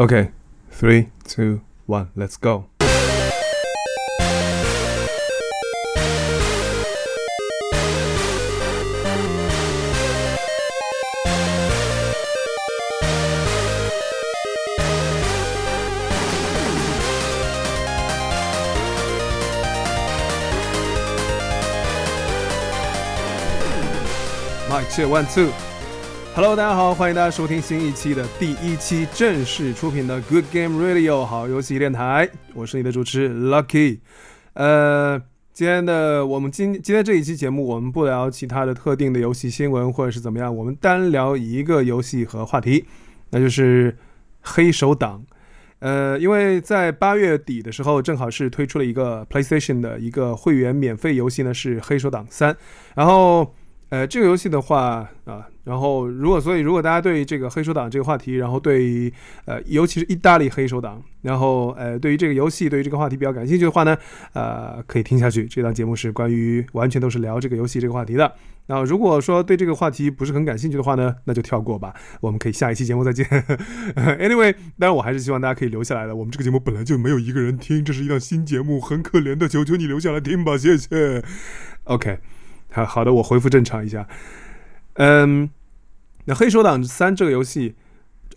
Okay, three, two, one, let's go. 麦切 One Two。Hello，大家好，欢迎大家收听新一期的第一期正式出品的 Good Game Radio 好游戏电台，我是你的主持 Lucky。呃，今天的我们今今天这一期节目，我们不聊其他的特定的游戏新闻或者是怎么样，我们单聊一个游戏和话题，那就是黑手党。呃，因为在八月底的时候，正好是推出了一个 PlayStation 的一个会员免费游戏呢，是《黑手党三》，然后。呃，这个游戏的话啊，然后如果所以如果大家对这个黑手党这个话题，然后对呃尤其是意大利黑手党，然后呃对于这个游戏对于这个话题比较感兴趣的话呢，呃可以听下去。这档节目是关于完全都是聊这个游戏这个话题的。然后如果说对这个话题不是很感兴趣的话呢，那就跳过吧。我们可以下一期节目再见。Anyway，当然我还是希望大家可以留下来的。我们这个节目本来就没有一个人听，这是一档新节目，很可怜的，求求你留下来听吧，谢谢。OK。好好的，我恢复正常一下。嗯，那《黑手党三》这个游戏，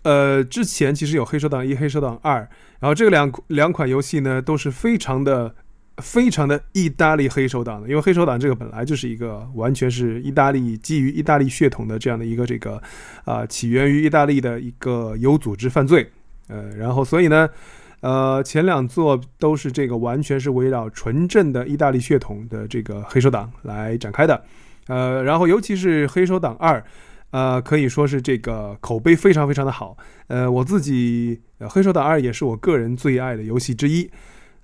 呃，之前其实有《黑手党一》《黑手党二》，然后这个两两款游戏呢，都是非常的、非常的意大利黑手党的，因为《黑手党》这个本来就是一个完全是意大利基于意大利血统的这样的一个这个啊，起源于意大利的一个有组织犯罪，呃，然后所以呢。呃，前两座都是这个完全是围绕纯正的意大利血统的这个黑手党来展开的，呃，然后尤其是黑手党二，呃，可以说是这个口碑非常非常的好，呃，我自己黑手党二也是我个人最爱的游戏之一，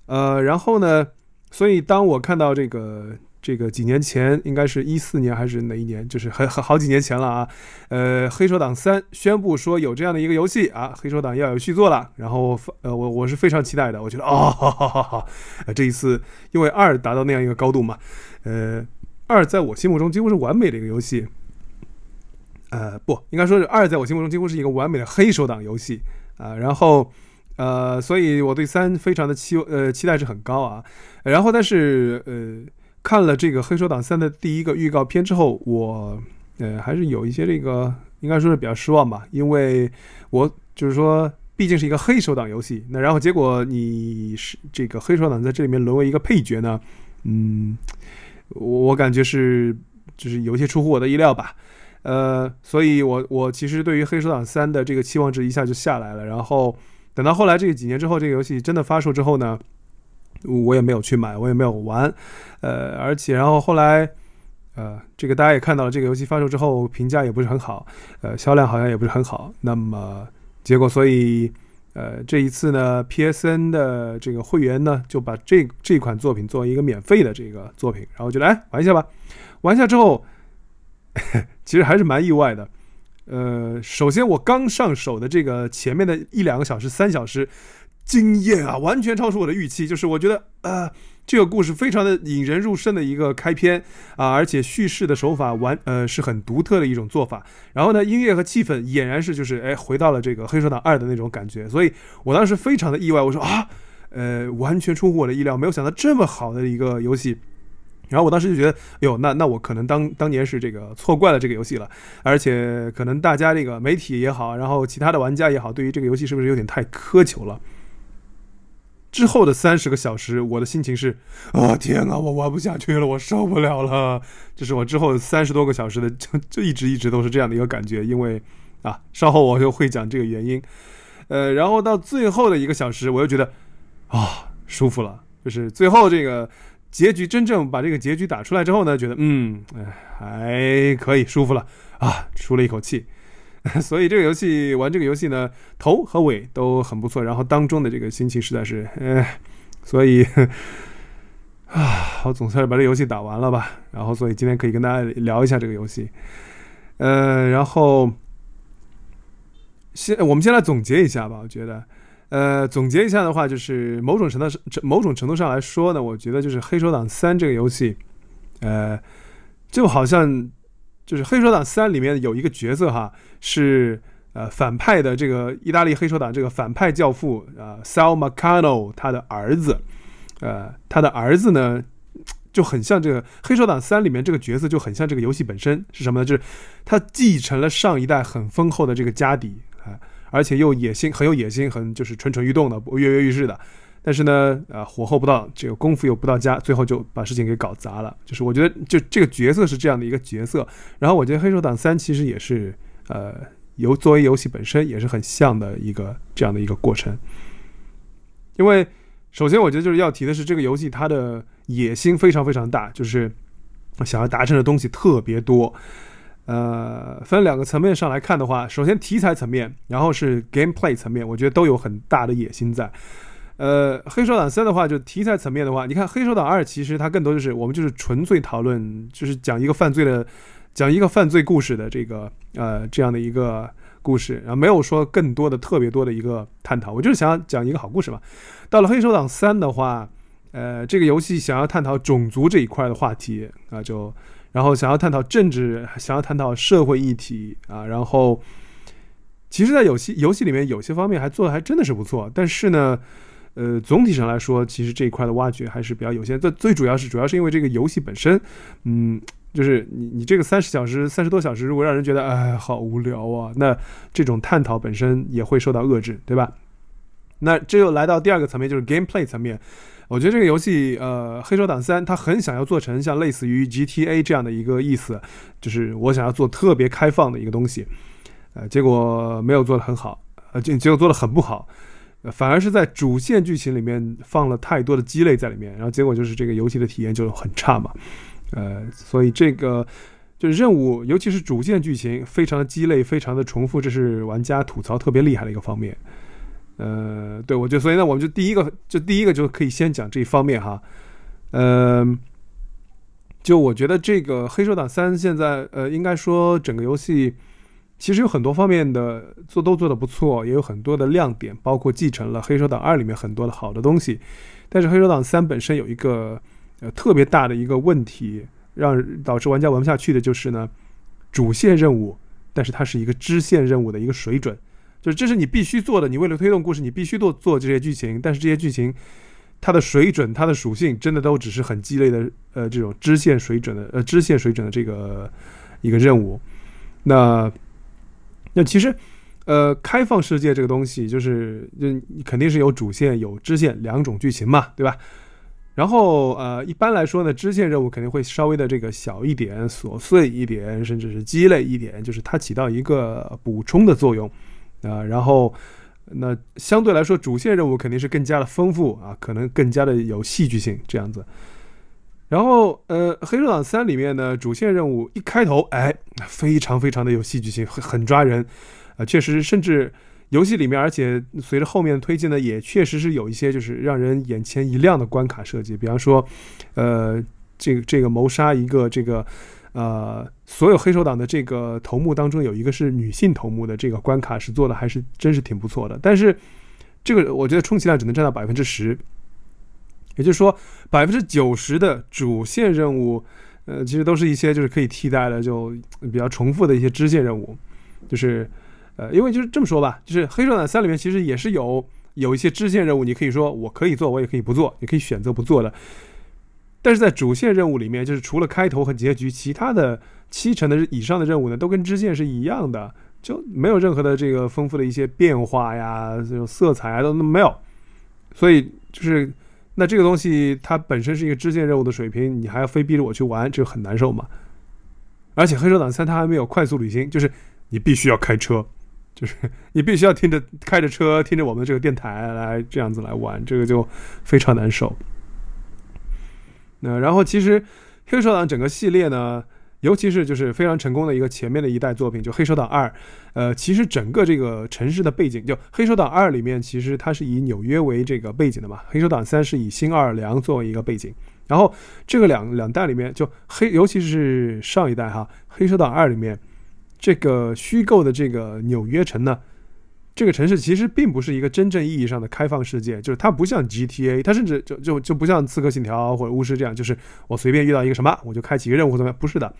呃，然后呢，所以当我看到这个。这个几年前应该是一四年还是哪一年？就是很很好几年前了啊。呃，《黑手党三》宣布说有这样的一个游戏啊，《黑手党》要有续作了。然后呃，我我是非常期待的。我觉得哦，好好好好，这一次因为二达到那样一个高度嘛，呃，二在我心目中几乎是完美的一个游戏。呃，不应该说是二在我心目中几乎是一个完美的黑手党游戏啊。然后呃，所以我对三非常的期呃期待是很高啊。然后但是呃。看了这个《黑手党三》的第一个预告片之后，我呃还是有一些这个应该说是比较失望吧，因为我就是说毕竟是一个黑手党游戏，那然后结果你是这个黑手党在这里面沦为一个配角呢，嗯，我感觉是就是有些出乎我的意料吧，呃，所以我我其实对于《黑手党三》的这个期望值一下就下来了，然后等到后来这个几年之后，这个游戏真的发售之后呢。我也没有去买，我也没有玩，呃，而且然后后来，呃，这个大家也看到了，这个游戏发售之后评价也不是很好，呃，销量好像也不是很好。那么结果，所以，呃，这一次呢，PSN 的这个会员呢，就把这这款作品作为一个免费的这个作品，然后就来玩一下吧。玩一下之后，其实还是蛮意外的。呃，首先我刚上手的这个前面的一两个小时、三小时。惊艳啊，完全超出我的预期。就是我觉得，呃，这个故事非常的引人入胜的一个开篇啊，而且叙事的手法完，呃，是很独特的一种做法。然后呢，音乐和气氛俨然是就是，哎，回到了这个《黑手党二》的那种感觉。所以我当时非常的意外，我说啊，呃，完全出乎我的意料，没有想到这么好的一个游戏。然后我当时就觉得，哟，那那我可能当当年是这个错怪了这个游戏了，而且可能大家这个媒体也好，然后其他的玩家也好，对于这个游戏是不是有点太苛求了？之后的三十个小时，我的心情是，啊天啊，我玩不下去了，我受不了了。这是我之后三十多个小时的，就就一直一直都是这样的一个感觉。因为啊，稍后我就会讲这个原因。呃，然后到最后的一个小时，我又觉得啊，舒服了。就是最后这个结局真正把这个结局打出来之后呢，觉得嗯，还可以，舒服了啊，出了一口气。所以这个游戏玩这个游戏呢，头和尾都很不错，然后当中的这个心情实在是，哎，所以啊，我总算是把这游戏打完了吧。然后，所以今天可以跟大家聊一下这个游戏。呃，然后先我们先来总结一下吧。我觉得，呃，总结一下的话，就是某种程度上，某种程度上来说呢，我觉得就是《黑手党三》这个游戏，呃，就好像。就是《黑手党三》里面有一个角色哈，是呃反派的这个意大利黑手党这个反派教父啊，Sal m a c a n o 他的儿子，呃，他的儿子呢就很像这个《黑手党三》里面这个角色，就很像这个游戏本身是什么呢？就是他继承了上一代很丰厚的这个家底啊，而且又野心很有野心，很就是蠢蠢欲动的，跃跃欲试的。但是呢，啊，火候不到，这个功夫又不到家，最后就把事情给搞砸了。就是我觉得，就这个角色是这样的一个角色。然后我觉得《黑手党三》其实也是，呃，游作为游戏本身也是很像的一个这样的一个过程。因为首先我觉得就是要提的是，这个游戏它的野心非常非常大，就是想要达成的东西特别多。呃，分两个层面上来看的话，首先题材层面，然后是 gameplay 层面，我觉得都有很大的野心在。呃，黑手党三的话，就题材层面的话，你看黑手党二，其实它更多就是我们就是纯粹讨论，就是讲一个犯罪的，讲一个犯罪故事的这个呃这样的一个故事，然后没有说更多的特别多的一个探讨，我就是想讲一个好故事嘛。到了黑手党三的话，呃，这个游戏想要探讨种族这一块的话题啊，就然后想要探讨政治，想要探讨社会议题啊，然后其实，在游戏游戏里面有些方面还做的还真的是不错，但是呢。呃，总体上来说，其实这一块的挖掘还是比较有限。最最主要是，主要是因为这个游戏本身，嗯，就是你你这个三十小时、三十多小时，如果让人觉得哎好无聊啊，那这种探讨本身也会受到遏制，对吧？那这又来到第二个层面，就是 gameplay 层面。我觉得这个游戏，呃，《黑手党三》它很想要做成像类似于 GTA 这样的一个意思，就是我想要做特别开放的一个东西，呃，结果没有做得很好，呃，结结果做得很不好。反而是在主线剧情里面放了太多的鸡肋在里面，然后结果就是这个游戏的体验就很差嘛。呃，所以这个就是任务，尤其是主线剧情非常的鸡肋，非常的重复，这是玩家吐槽特别厉害的一个方面。呃，对我就所以呢，我们就第一个就第一个就可以先讲这一方面哈。嗯，就我觉得这个《黑手党三》现在呃，应该说整个游戏。其实有很多方面的做都做得不错，也有很多的亮点，包括继承了《黑手党二》里面很多的好的东西。但是《黑手党三》本身有一个呃特别大的一个问题，让导致玩家玩不下去的就是呢，主线任务，但是它是一个支线任务的一个水准，就是这是你必须做的，你为了推动故事，你必须做做这些剧情，但是这些剧情它的水准、它的属性，真的都只是很鸡肋的呃这种支线水准的呃支线水准的这个一个任务，那。那其实，呃，开放世界这个东西，就是就肯定是有主线有支线两种剧情嘛，对吧？然后呃，一般来说呢，支线任务肯定会稍微的这个小一点、琐碎一点，甚至是鸡肋一点，就是它起到一个补充的作用啊。然后那相对来说，主线任务肯定是更加的丰富啊，可能更加的有戏剧性这样子。然后，呃，《黑手党三》里面呢，主线任务一开头，哎，非常非常的有戏剧性，很很抓人，啊，确实，甚至游戏里面，而且随着后面的推进呢，也确实是有一些就是让人眼前一亮的关卡设计，比方说，呃，这个这个谋杀一个这个，呃，所有黑手党的这个头目当中有一个是女性头目的这个关卡是做的还是真是挺不错的，但是这个我觉得充其量只能占到百分之十。也就是说，百分之九十的主线任务，呃，其实都是一些就是可以替代的，就比较重复的一些支线任务。就是，呃，因为就是这么说吧，就是《黑手党三》里面其实也是有有一些支线任务，你可以说我可以做，我也可以不做，你可以选择不做的。但是在主线任务里面，就是除了开头和结局，其他的七成的以上的任务呢，都跟支线是一样的，就没有任何的这个丰富的一些变化呀，这种色彩啊都没有。所以就是。那这个东西它本身是一个支线任务的水平，你还要非逼着我去玩，这个很难受嘛。而且《黑手党三》它还没有快速旅行，就是你必须要开车，就是 你必须要听着开着车，听着我们这个电台来这样子来玩，这个就非常难受。那然后其实《黑手党》整个系列呢。尤其是就是非常成功的一个前面的一代作品，就《黑手党二》。呃，其实整个这个城市的背景，就《黑手党二》里面，其实它是以纽约为这个背景的嘛，《黑手党三》是以新奥尔良作为一个背景。然后这个两两代里面，就黑，尤其是上一代哈，《黑手党二》里面这个虚构的这个纽约城呢。这个城市其实并不是一个真正意义上的开放世界，就是它不像 GTA，它甚至就就就不像刺客信条或者巫师这样，就是我随便遇到一个什么我就开启一个任务怎么样？不是的，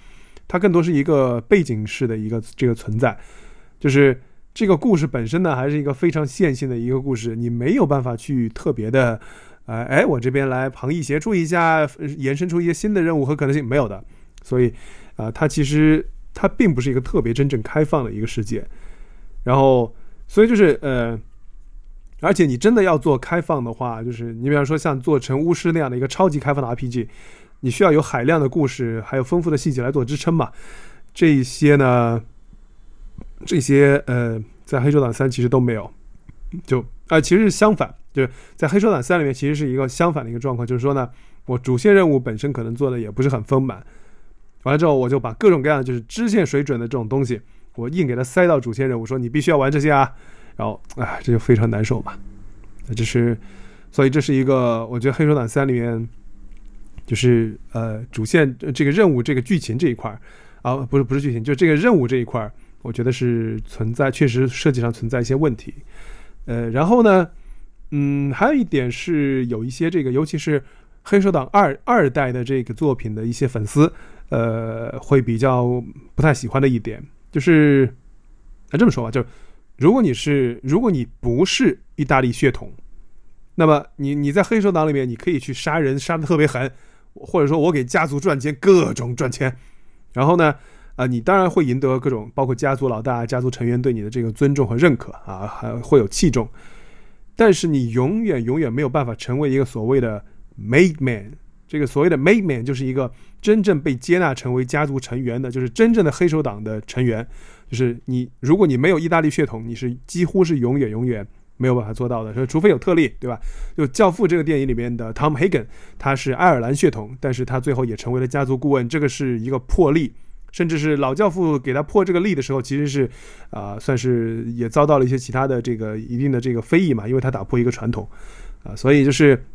它更多是一个背景式的一个这个存在，就是这个故事本身呢，还是一个非常线性的一个故事，你没有办法去特别的，呃，哎，我这边来旁逸斜出一下，延伸出一些新的任务和可能性，没有的。所以，啊，它其实它并不是一个特别真正开放的一个世界。然后，所以就是呃，而且你真的要做开放的话，就是你比方说像做成巫师那样的一个超级开放的 RPG，你需要有海量的故事，还有丰富的细节来做支撑嘛。这一些呢？这些呃，在黑手党三其实都没有，就啊，其实是相反，就是在黑手党三里面其实是一个相反的一个状况，就是说呢，我主线任务本身可能做的也不是很丰满，完了之后我就把各种各样的就是支线水准的这种东西，我硬给他塞到主线任务，说你必须要玩这些啊，然后哎，这就非常难受嘛，这是，所以这是一个我觉得黑手党三里面，就是呃主线这个任务这个剧情这一块啊，不是不是剧情，就这个任务这一块我觉得是存在，确实设计上存在一些问题，呃，然后呢，嗯，还有一点是有一些这个，尤其是黑手党二二代的这个作品的一些粉丝，呃，会比较不太喜欢的一点，就是那这么说吧，就如果你是如果你不是意大利血统，那么你你在黑手党里面你可以去杀人杀的特别狠，或者说我给家族赚钱，各种赚钱，然后呢？啊，你当然会赢得各种，包括家族老大、家族成员对你的这个尊重和认可啊，还会有器重。但是你永远永远没有办法成为一个所谓的 made man。这个所谓的 made man 就是一个真正被接纳成为家族成员的，就是真正的黑手党的成员。就是你，如果你没有意大利血统，你是几乎是永远永远没有办法做到的。说除非有特例，对吧？就《教父》这个电影里面的 Tom Hagen，他是爱尔兰血统，但是他最后也成为了家族顾问，这个是一个破例。甚至是老教父给他破这个例的时候，其实是，啊，算是也遭到了一些其他的这个一定的这个非议嘛，因为他打破一个传统，啊，所以就是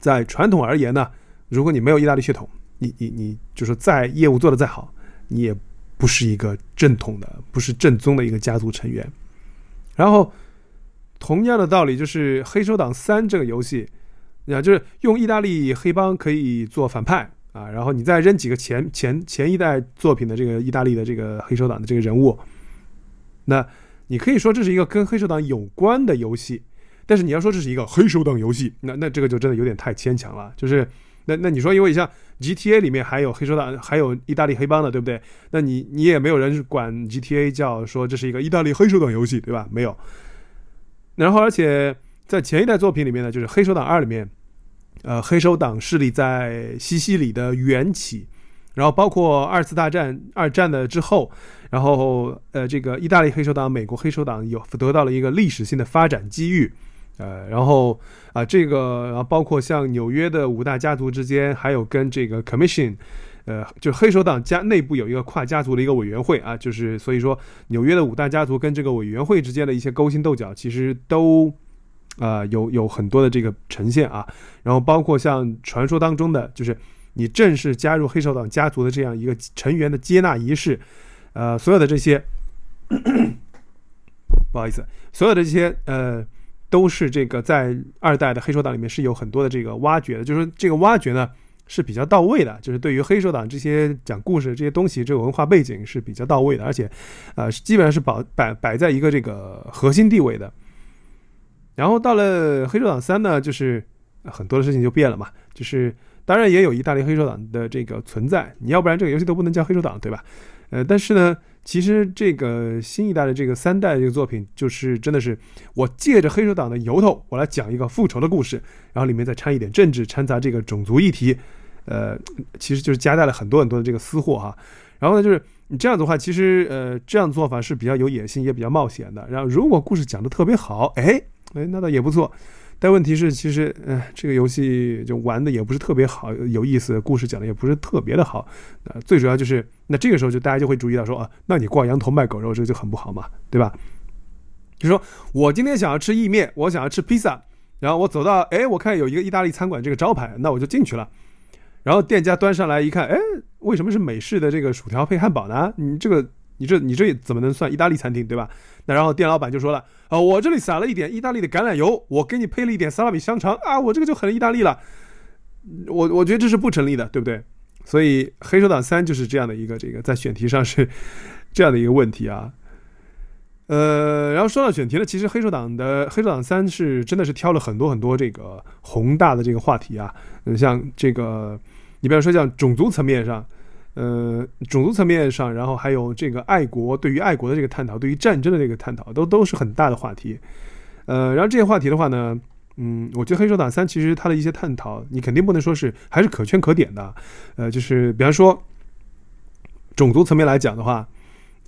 在传统而言呢，如果你没有意大利血统，你你你就是再业务做得再好，你也不是一个正统的，不是正宗的一个家族成员。然后同样的道理，就是《黑手党三》这个游戏，啊，就是用意大利黑帮可以做反派。啊，然后你再扔几个前前前一代作品的这个意大利的这个黑手党的这个人物，那你可以说这是一个跟黑手党有关的游戏，但是你要说这是一个黑手党游戏，那那这个就真的有点太牵强了。就是那那你说，因为像 GTA 里面还有黑手党，还有意大利黑帮的，对不对？那你你也没有人管 GTA 叫说这是一个意大利黑手党游戏，对吧？没有。然后而且在前一代作品里面呢，就是黑手党二里面。呃，黑手党势力在西西里的缘起，然后包括二次大战、二战的之后，然后呃，这个意大利黑手党、美国黑手党有得到了一个历史性的发展机遇，呃，然后啊，这个然后包括像纽约的五大家族之间，还有跟这个 Commission，呃，就黑手党家内部有一个跨家族的一个委员会啊，就是所以说纽约的五大家族跟这个委员会之间的一些勾心斗角，其实都。啊，有有很多的这个呈现啊，然后包括像传说当中的，就是你正式加入黑手党家族的这样一个成员的接纳仪式，呃，所有的这些，不好意思，所有的这些呃，都是这个在二代的黑手党里面是有很多的这个挖掘的，就是这个挖掘呢是比较到位的，就是对于黑手党这些讲故事这些东西，这个文化背景是比较到位的，而且，呃，基本上是保摆摆在一个这个核心地位的。然后到了《黑手党三》呢，就是很多的事情就变了嘛。就是当然也有意大利黑手党的这个存在，你要不然这个游戏都不能叫黑手党，对吧？呃，但是呢，其实这个新一代的这个三代这个作品，就是真的是我借着黑手党的由头，我来讲一个复仇的故事，然后里面再掺一点政治，掺杂这个种族议题，呃，其实就是夹带了很多很多的这个私货哈。然后呢，就是你这样子的话，其实呃，这样做法是比较有野心，也比较冒险的。然后如果故事讲的特别好，哎。哎，那倒也不错，但问题是，其实，呃，这个游戏就玩的也不是特别好，有意思，故事讲的也不是特别的好。呃，最主要就是，那这个时候就大家就会注意到说，啊，那你挂羊头卖狗肉，这个就很不好嘛，对吧？就说我今天想要吃意面，我想要吃披萨，然后我走到，哎，我看有一个意大利餐馆这个招牌，那我就进去了。然后店家端上来一看，哎，为什么是美式的这个薯条配汉堡呢？你这个，你这，你这怎么能算意大利餐厅，对吧？那然后店老板就说了。啊，我这里撒了一点意大利的橄榄油，我给你配了一点萨拉米香肠啊，我这个就很意大利了。我我觉得这是不成立的，对不对？所以《黑手党三》就是这样的一个这个在选题上是这样的一个问题啊。呃，然后说到选题呢，其实黑手党的黑手党三是真的是挑了很多很多这个宏大的这个话题啊，嗯，像这个，你比方说像种族层面上，呃，种族层面上，然后还有这个爱国对于爱国的这个探讨，对于战争的这个探讨，都都是很大的话题。呃，然后这些话题的话呢，嗯，我觉得黑手党三其实它的一些探讨，你肯定不能说是还是可圈可点的，呃，就是比方说种族层面来讲的话。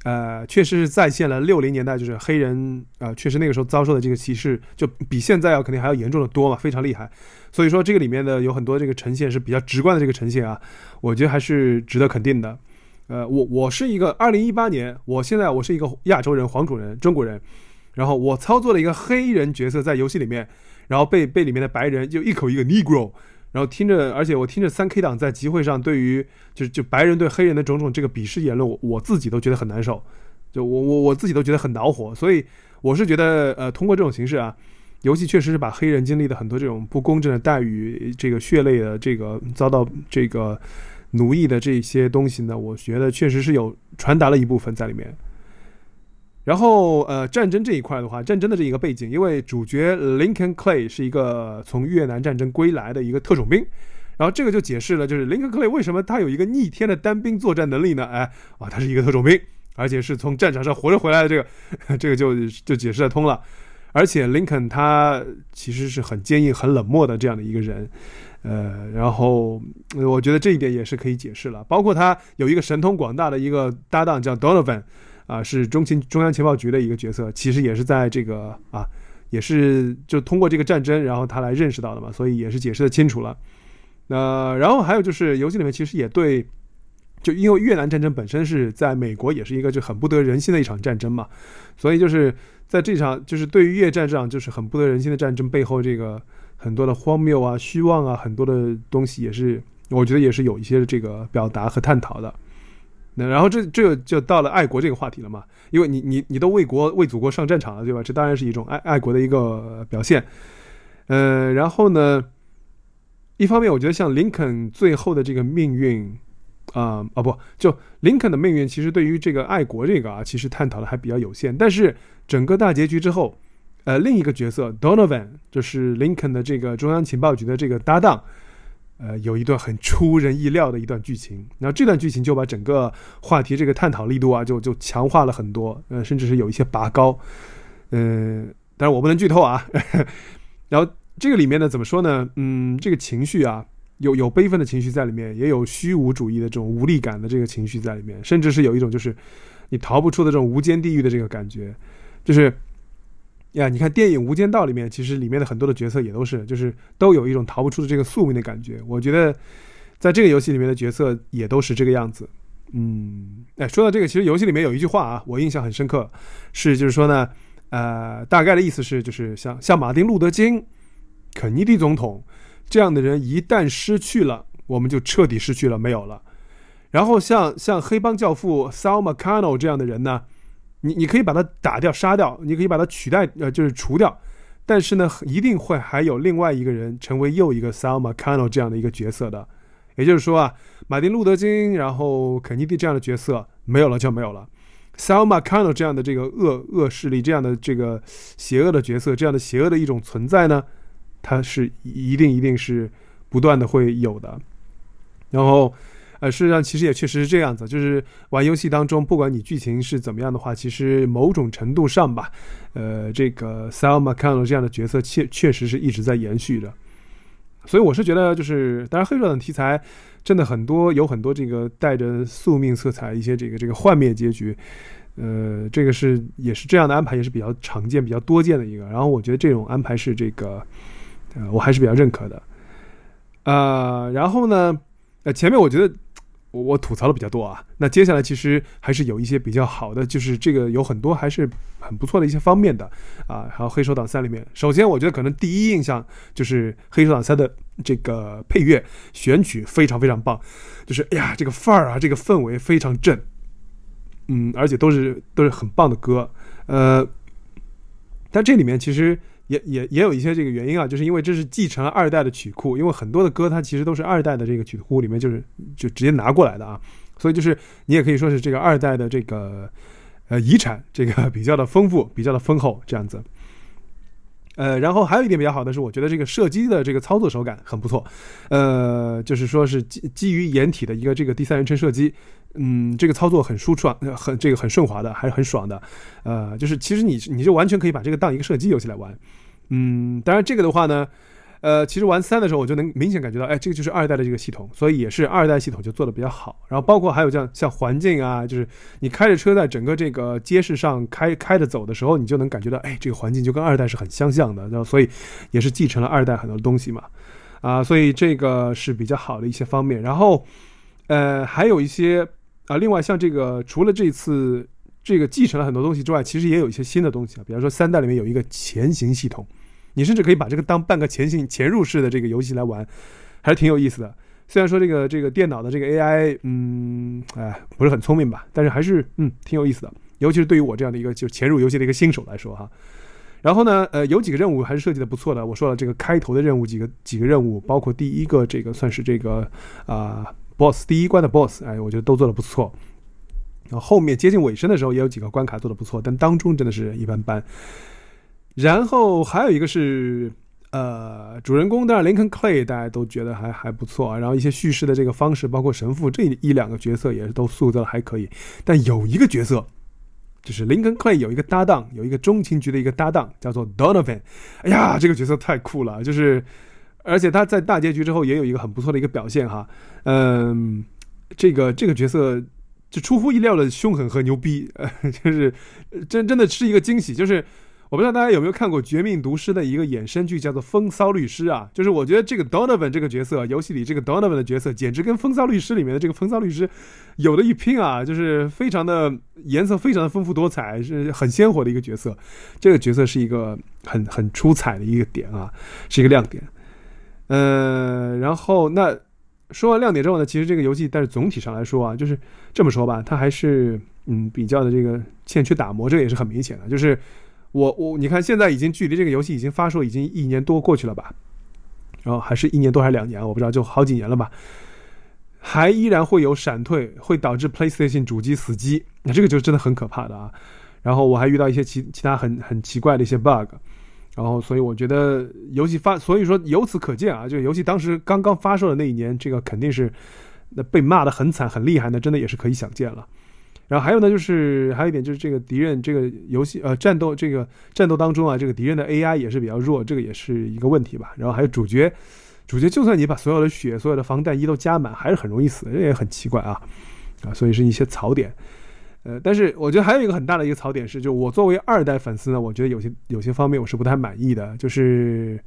呃，确实是再现了六零年代，就是黑人啊，确实那个时候遭受的这个歧视，就比现在要肯定还要严重的多嘛，非常厉害。所以说这个里面的有很多这个呈现是比较直观的这个呈现啊，我觉得还是值得肯定的。呃，我我是一个二零一八年，我现在我是一个亚洲人、黄种人、中国人，然后我操作了一个黑人角色在游戏里面，然后被被里面的白人就一口一个 Negro。然后听着，而且我听着三 K 党在集会上对于就就白人对黑人的种种这个鄙视言论，我我自己都觉得很难受，就我我我自己都觉得很恼火。所以我是觉得，呃，通过这种形式啊，游戏确实是把黑人经历的很多这种不公正的待遇、这个血泪的这个遭到这个奴役的这些东西呢，我觉得确实是有传达了一部分在里面。然后，呃，战争这一块的话，战争的这一个背景，因为主角 Lincoln Clay 是一个从越南战争归来的一个特种兵，然后这个就解释了，就是 Lincoln Clay 为什么他有一个逆天的单兵作战能力呢？哎，啊，他是一个特种兵，而且是从战场上活着回来的，这个，这个就就解释得通了。而且 Lincoln 他其实是很坚硬、很冷漠的这样的一个人，呃，然后我觉得这一点也是可以解释了。包括他有一个神通广大的一个搭档叫 Donovan。啊，是中情中央情报局的一个角色，其实也是在这个啊，也是就通过这个战争，然后他来认识到的嘛，所以也是解释的清楚了。那然后还有就是游戏里面其实也对，就因为越南战争本身是在美国也是一个就很不得人心的一场战争嘛，所以就是在这场就是对于越战这场就是很不得人心的战争背后，这个很多的荒谬啊、虚妄啊，很多的东西也是我觉得也是有一些这个表达和探讨的。那然后这这就到了爱国这个话题了嘛？因为你你你都为国为祖国上战场了，对吧？这当然是一种爱爱国的一个表现。呃，然后呢，一方面我觉得像林肯最后的这个命运啊啊不，就林肯的命运其实对于这个爱国这个啊，其实探讨的还比较有限。但是整个大结局之后，呃，另一个角色 Donovan 就是林肯的这个中央情报局的这个搭档。呃，有一段很出人意料的一段剧情，然后这段剧情就把整个话题这个探讨力度啊，就就强化了很多，呃，甚至是有一些拔高，嗯，但是我不能剧透啊。然后这个里面呢，怎么说呢？嗯，这个情绪啊，有有悲愤的情绪在里面，也有虚无主义的这种无力感的这个情绪在里面，甚至是有一种就是你逃不出的这种无间地狱的这个感觉，就是。呀，你看电影《无间道》里面，其实里面的很多的角色也都是，就是都有一种逃不出的这个宿命的感觉。我觉得，在这个游戏里面的角色也都是这个样子。嗯，哎，说到这个，其实游戏里面有一句话啊，我印象很深刻，是就是说呢，呃，大概的意思是，就是像像马丁·路德·金、肯尼迪总统这样的人，一旦失去了，我们就彻底失去了，没有了。然后像像黑帮教父 Sal McConnell 这样的人呢？你你可以把它打掉、杀掉，你可以把它取代，呃，就是除掉，但是呢，一定会还有另外一个人成为又一个 Salma c a n o 这样的一个角色的。也就是说啊，马丁·路德·金，然后肯尼迪这样的角色没有了就没有了，Salma c a n o 这样的这个恶恶势力、这样的这个邪恶的角色、这样的邪恶的一种存在呢，它是一定一定是不断的会有的，然后。呃，事实上，其实也确实是这样子，就是玩游戏当中，不管你剧情是怎么样的话，其实某种程度上吧，呃，这个 Sal McConnell 这样的角色确确实是一直在延续的。所以我是觉得，就是当然黑手党题材真的很多，有很多这个带着宿命色彩一些这个这个幻灭结局，呃，这个是也是这样的安排，也是比较常见、比较多见的一个。然后我觉得这种安排是这个，呃，我还是比较认可的。呃，然后呢，呃，前面我觉得。我我吐槽的比较多啊，那接下来其实还是有一些比较好的，就是这个有很多还是很不错的一些方面的啊。还有《黑手党三》里面，首先我觉得可能第一印象就是《黑手党三》的这个配乐选取非常非常棒，就是哎呀这个范儿啊，这个氛围非常正，嗯，而且都是都是很棒的歌，呃，但这里面其实。也也也有一些这个原因啊，就是因为这是继承了二代的曲库，因为很多的歌它其实都是二代的这个曲库里面就是就直接拿过来的啊，所以就是你也可以说是这个二代的这个呃遗产，这个比较的丰富，比较的丰厚，这样子。呃，然后还有一点比较好的是，我觉得这个射击的这个操作手感很不错，呃，就是说是基基于掩体的一个这个第三人称射击，嗯，这个操作很舒爽，很这个很顺滑的，还是很爽的，呃，就是其实你你就完全可以把这个当一个射击游戏来玩，嗯，当然这个的话呢。呃，其实玩三的时候，我就能明显感觉到，哎，这个就是二代的这个系统，所以也是二代系统就做的比较好。然后包括还有这样像环境啊，就是你开着车在整个这个街市上开开着走的时候，你就能感觉到，哎，这个环境就跟二代是很相像的。然后所以也是继承了二代很多东西嘛，啊，所以这个是比较好的一些方面。然后，呃，还有一些啊，另外像这个，除了这次这个继承了很多东西之外，其实也有一些新的东西啊，比方说三代里面有一个前行系统。你甚至可以把这个当半个前行潜入式的这个游戏来玩，还是挺有意思的。虽然说这个这个电脑的这个 AI，嗯，哎，不是很聪明吧，但是还是嗯挺有意思的。尤其是对于我这样的一个就是潜入游戏的一个新手来说哈。然后呢，呃，有几个任务还是设计的不错的。我说了这个开头的任务几个几个任务，包括第一个这个算是这个啊 boss 第一关的 boss，哎，我觉得都做的不错。然后后面接近尾声的时候也有几个关卡做的不错，但当中真的是一般般。然后还有一个是，呃，主人公当然林肯 Clay 大家都觉得还还不错啊。然后一些叙事的这个方式，包括神父这一两个角色也是都塑造的还可以。但有一个角色，就是林肯 Clay 有一个搭档，有一个中情局的一个搭档叫做 Donovan。哎呀，这个角色太酷了，就是而且他在大结局之后也有一个很不错的一个表现哈。嗯，这个这个角色就出乎意料的凶狠和牛逼，呃就是真真的是一个惊喜，就是。我不知道大家有没有看过《绝命毒师》的一个衍生剧，叫做《风骚律师》啊，就是我觉得这个 Donovan 这个角色，游戏里这个 Donovan 的角色，简直跟《风骚律师》里面的这个风骚律师有的一拼啊，就是非常的颜色非常的丰富多彩，是很鲜活的一个角色。这个角色是一个很很出彩的一个点啊，是一个亮点。呃，然后那说完亮点之后呢，其实这个游戏，但是总体上来说啊，就是这么说吧，它还是嗯比较的这个欠缺打磨，这个也是很明显的，就是。我我你看，现在已经距离这个游戏已经发售已经一年多过去了吧，然后还是一年多还是两年，我不知道，就好几年了吧，还依然会有闪退，会导致 PlayStation 主机死机，那这个就真的很可怕的啊。然后我还遇到一些其其他很很奇怪的一些 bug，然后所以我觉得游戏发，所以说由此可见啊，就游戏当时刚刚发售的那一年，这个肯定是那被骂的很惨很厉害，那真的也是可以想见了。然后还有呢，就是还有一点就是这个敌人这个游戏呃战斗这个战斗当中啊，这个敌人的 AI 也是比较弱，这个也是一个问题吧。然后还有主角，主角就算你把所有的血、所有的防弹衣都加满，还是很容易死，这也很奇怪啊啊！所以是一些槽点。呃，但是我觉得还有一个很大的一个槽点是，就我作为二代粉丝呢，我觉得有些有些方面我是不太满意的，就是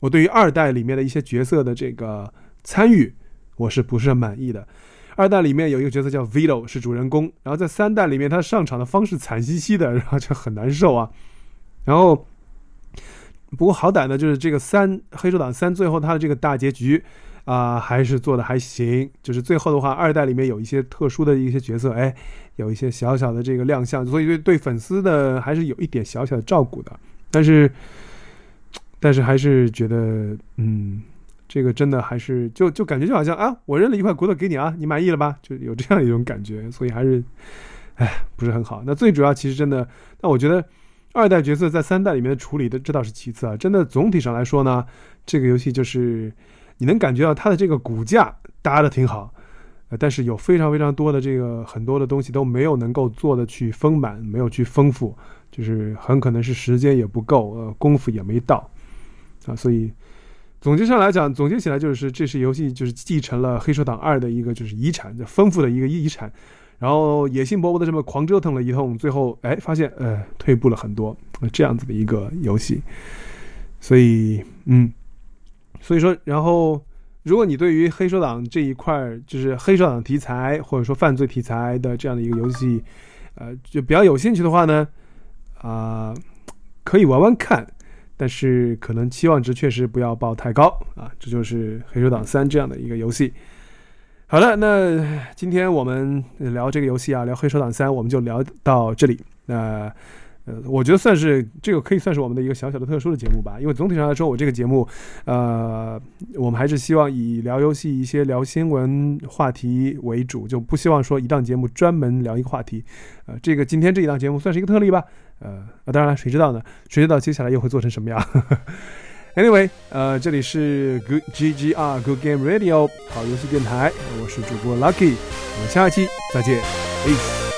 我对于二代里面的一些角色的这个参与，我是不是很满意的。二代里面有一个角色叫 Vito，是主人公。然后在三代里面，他上场的方式惨兮兮的，然后就很难受啊。然后，不过好歹呢，就是这个三黑手党三最后他的这个大结局啊，还是做的还行。就是最后的话，二代里面有一些特殊的一些角色，哎，有一些小小的这个亮相，所以对对粉丝的还是有一点小小的照顾的。但是，但是还是觉得，嗯。这个真的还是就就感觉就好像啊，我扔了一块骨头给你啊，你满意了吧？就有这样一种感觉，所以还是，哎，不是很好。那最主要其实真的，那我觉得二代角色在三代里面的处理的这倒是其次啊。真的总体上来说呢，这个游戏就是你能感觉到它的这个骨架搭的挺好，呃，但是有非常非常多的这个很多的东西都没有能够做的去丰满，没有去丰富，就是很可能是时间也不够，呃，功夫也没到啊，所以。总结上来讲，总结起来就是，这是游戏就是继承了《黑手党二》的一个就是遗产，就丰富的一个遗产，然后野心勃勃的这么狂折腾了一通，最后哎发现呃退步了很多，这样子的一个游戏，所以嗯，所以说，然后如果你对于黑手党这一块就是黑手党题材或者说犯罪题材的这样的一个游戏，呃，就比较有兴趣的话呢，啊，可以玩玩看。但是可能期望值确实不要报太高啊！这就是《黑手党三》这样的一个游戏。好了，那今天我们聊这个游戏啊，聊《黑手党三》，我们就聊到这里。那呃，我觉得算是这个可以算是我们的一个小小的特殊的节目吧。因为总体上来说，我这个节目，呃，我们还是希望以聊游戏、一些聊新闻话题为主，就不希望说一档节目专门聊一个话题。呃，这个今天这一档节目算是一个特例吧。呃，当然了，谁知道呢？谁知道接下来又会做成什么样？Anyway，呃，这里是 Good GGR Good Game Radio 好游戏电台，我是主播 Lucky，我们下期再见，Peace。